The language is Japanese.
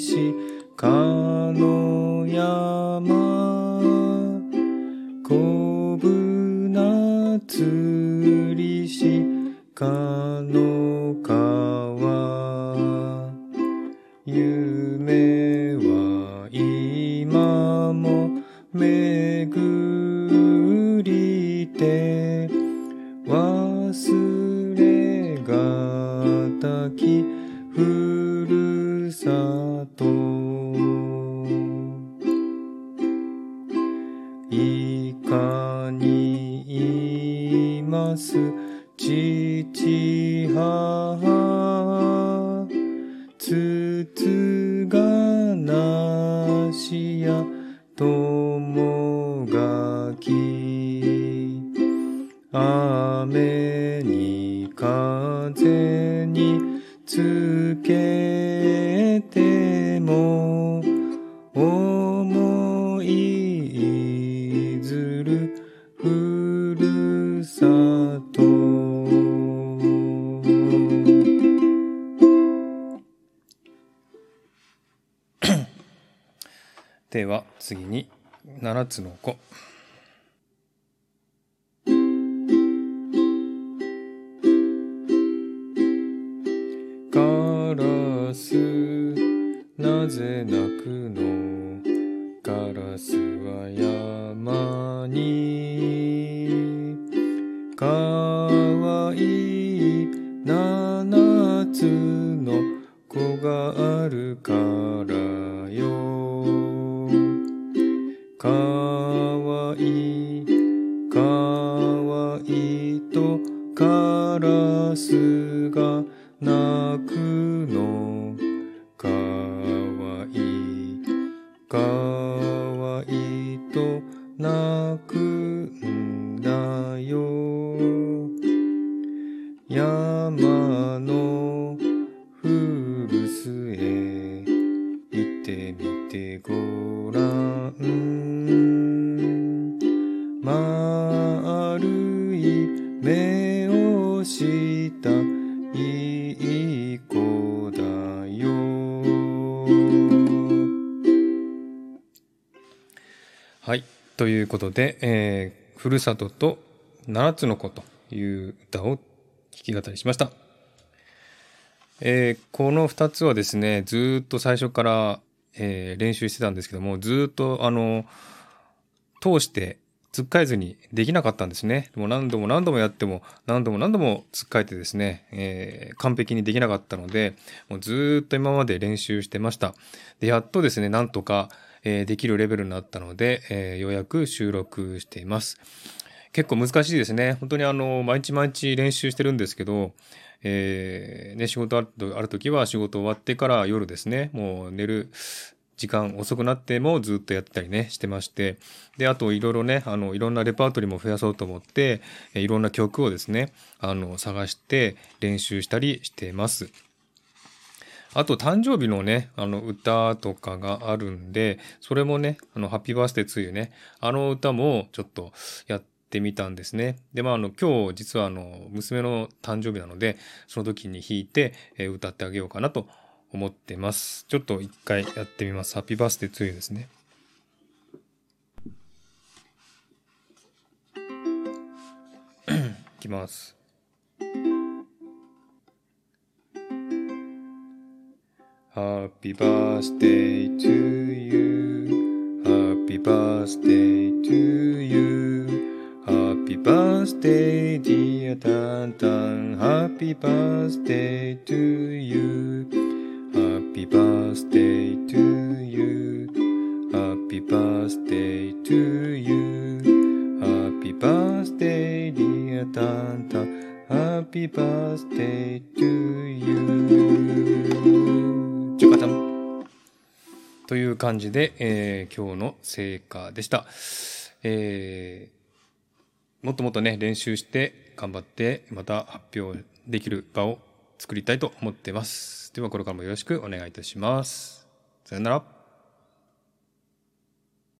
しかの山こぶなつりしかの川夢は今もめぐりて忘れがたきふるさとと。いかにいます父母。つつがなしやともがき雨に風につけても思いずるふるさと。では次に7つの子ぜ泣くのカラスは山に。かわいい七つの子があるからよ。かわいいかわいいとカラスが泣かわいいと泣くんだよ。山のはいということで、えーふるさとと七つの子という歌を弾き語りしました。えーこの2つはですねずっと最初から、えー練習してたんですけどもずっとあの通してつっかえずにできなかったんですね。もう何度も何度もやっても何度も何度もつっかえてですね、えー完璧にできなかったのでもうずっと今まで練習してました。でやっとですねなんとか、えーできるレベルになったので、えーようやく収録しています。結構難しいですね。本当にあの、毎日毎日練習してるんですけど、えーね、仕事ある時は仕事終わってから夜ですね、もう寝る時間遅くなってもずっとやってたりね、してまして、で、あといろいろね、あの、いろんなレパートリーも増やそうと思って、いろんな曲をですね、あの、探して練習したりしています。あと誕生日のね、あの歌とかがあるんで、それもね、あの、ハッピーバースデーツーユね、あの歌もちょっとやってみたんですね。で、まあ、あの、今日実はあの、娘の誕生日なので、その時に弾いて、え歌ってあげようかなと思ってます。ちょっと一回やってみます。ハッピーバースデーツーユですね。いきます。Happy birthday to you. Happy birthday to you. Happy birthday, dear Tan. Happy birthday to you. Happy birthday to you. Happy birthday to you. Happy birthday, dear Tan. Happy birthday to you. という感じで、えー今日の成果でした。えーもっともっとね、練習して頑張って、また発表できる場を作りたいと思ってます。では、これからもよろしくお願いいたします。さよなら。